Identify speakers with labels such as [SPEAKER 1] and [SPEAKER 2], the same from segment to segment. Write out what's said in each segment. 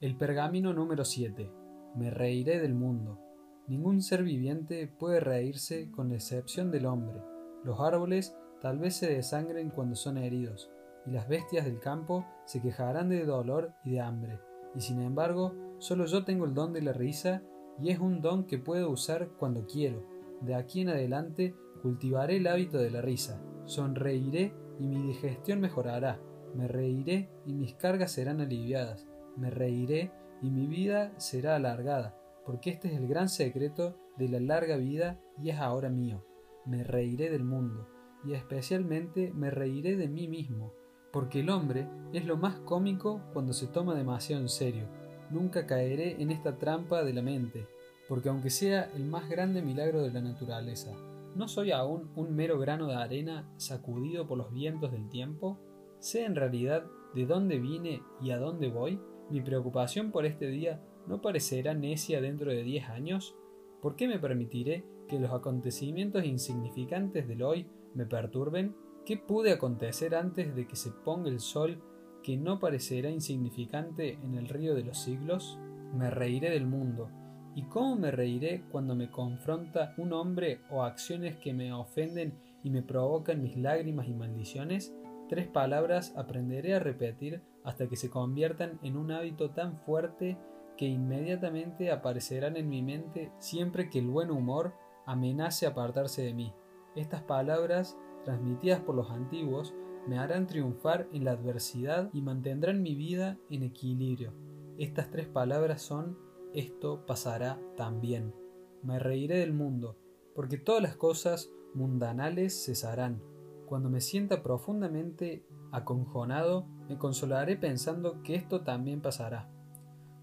[SPEAKER 1] El pergamino número 7. Me reiré del mundo. Ningún ser viviente puede reírse con excepción del hombre. Los árboles tal vez se desangren cuando son heridos, y las bestias del campo se quejarán de dolor y de hambre. Y sin embargo, solo yo tengo el don de la risa, y es un don que puedo usar cuando quiero. De aquí en adelante cultivaré el hábito de la risa. Sonreiré y mi digestión mejorará. Me reiré y mis cargas serán aliviadas me reiré y mi vida será alargada, porque este es el gran secreto de la larga vida y es ahora mío. Me reiré del mundo, y especialmente me reiré de mí mismo, porque el hombre es lo más cómico cuando se toma demasiado en serio. Nunca caeré en esta trampa de la mente, porque aunque sea el más grande milagro de la naturaleza, ¿no soy aún un mero grano de arena sacudido por los vientos del tiempo? ¿Sé en realidad de dónde vine y a dónde voy? ¿Mi preocupación por este día no parecerá necia dentro de diez años? ¿Por qué me permitiré que los acontecimientos insignificantes del hoy me perturben? ¿Qué pude acontecer antes de que se ponga el sol que no parecerá insignificante en el río de los siglos? Me reiré del mundo. ¿Y cómo me reiré cuando me confronta un hombre o acciones que me ofenden y me provocan mis lágrimas y maldiciones? Tres palabras aprenderé a repetir hasta que se conviertan en un hábito tan fuerte que inmediatamente aparecerán en mi mente siempre que el buen humor amenace apartarse de mí. Estas palabras, transmitidas por los antiguos, me harán triunfar en la adversidad y mantendrán mi vida en equilibrio. Estas tres palabras son esto pasará también. Me reiré del mundo, porque todas las cosas mundanales cesarán cuando me sienta profundamente aconjonado, me consolaré pensando que esto también pasará.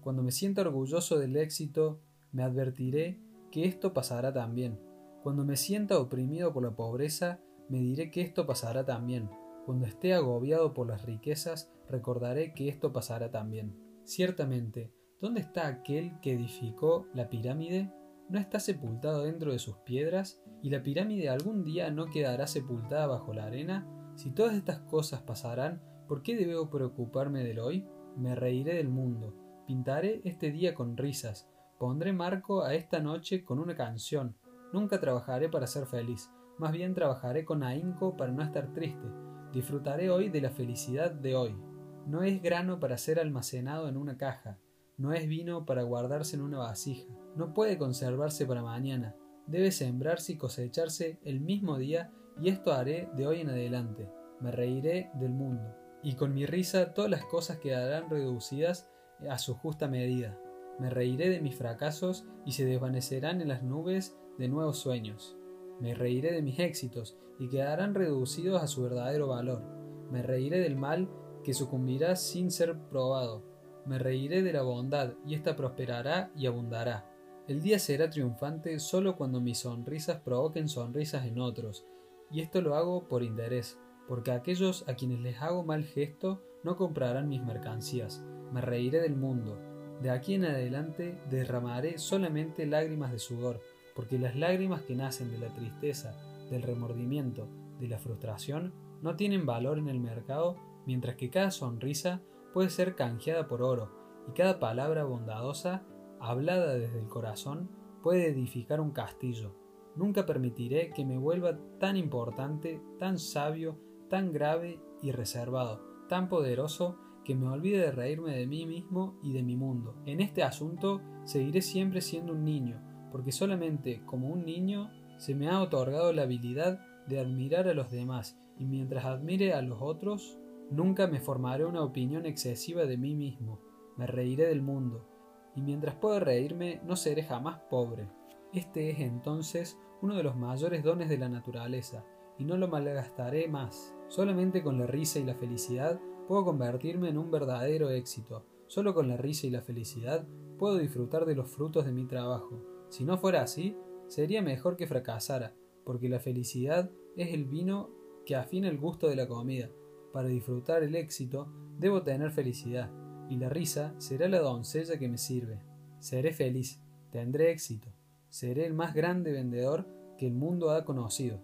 [SPEAKER 1] Cuando me sienta orgulloso del éxito, me advertiré que esto pasará también. Cuando me sienta oprimido por la pobreza, me diré que esto pasará también. Cuando esté agobiado por las riquezas, recordaré que esto pasará también. Ciertamente, ¿dónde está aquel que edificó la pirámide? ¿No está sepultado dentro de sus piedras? ¿Y la pirámide algún día no quedará sepultada bajo la arena? Si todas estas cosas pasarán, ¿por qué debo preocuparme del hoy? Me reiré del mundo, pintaré este día con risas, pondré marco a esta noche con una canción. Nunca trabajaré para ser feliz, más bien trabajaré con ahínco para no estar triste. Disfrutaré hoy de la felicidad de hoy. No es grano para ser almacenado en una caja, no es vino para guardarse en una vasija no puede conservarse para mañana, debe sembrarse y cosecharse el mismo día y esto haré de hoy en adelante. Me reiré del mundo. Y con mi risa todas las cosas quedarán reducidas a su justa medida. Me reiré de mis fracasos y se desvanecerán en las nubes de nuevos sueños. Me reiré de mis éxitos y quedarán reducidos a su verdadero valor. Me reiré del mal que sucumbirá sin ser probado. Me reiré de la bondad y ésta prosperará y abundará. El día será triunfante solo cuando mis sonrisas provoquen sonrisas en otros, y esto lo hago por interés, porque aquellos a quienes les hago mal gesto no comprarán mis mercancías, me reiré del mundo. De aquí en adelante derramaré solamente lágrimas de sudor, porque las lágrimas que nacen de la tristeza, del remordimiento, de la frustración, no tienen valor en el mercado, mientras que cada sonrisa puede ser canjeada por oro, y cada palabra bondadosa hablada desde el corazón, puede edificar un castillo. Nunca permitiré que me vuelva tan importante, tan sabio, tan grave y reservado, tan poderoso que me olvide de reírme de mí mismo y de mi mundo. En este asunto seguiré siempre siendo un niño, porque solamente como un niño se me ha otorgado la habilidad de admirar a los demás, y mientras admire a los otros, nunca me formaré una opinión excesiva de mí mismo. Me reiré del mundo, y mientras puedo reírme no seré jamás pobre. Este es entonces uno de los mayores dones de la naturaleza, y no lo malgastaré más. Solamente con la risa y la felicidad puedo convertirme en un verdadero éxito. Solo con la risa y la felicidad puedo disfrutar de los frutos de mi trabajo. Si no fuera así, sería mejor que fracasara, porque la felicidad es el vino que afina el gusto de la comida. Para disfrutar el éxito, debo tener felicidad y la risa será la doncella que me sirve. Seré feliz, tendré éxito, seré el más grande vendedor que el mundo ha conocido.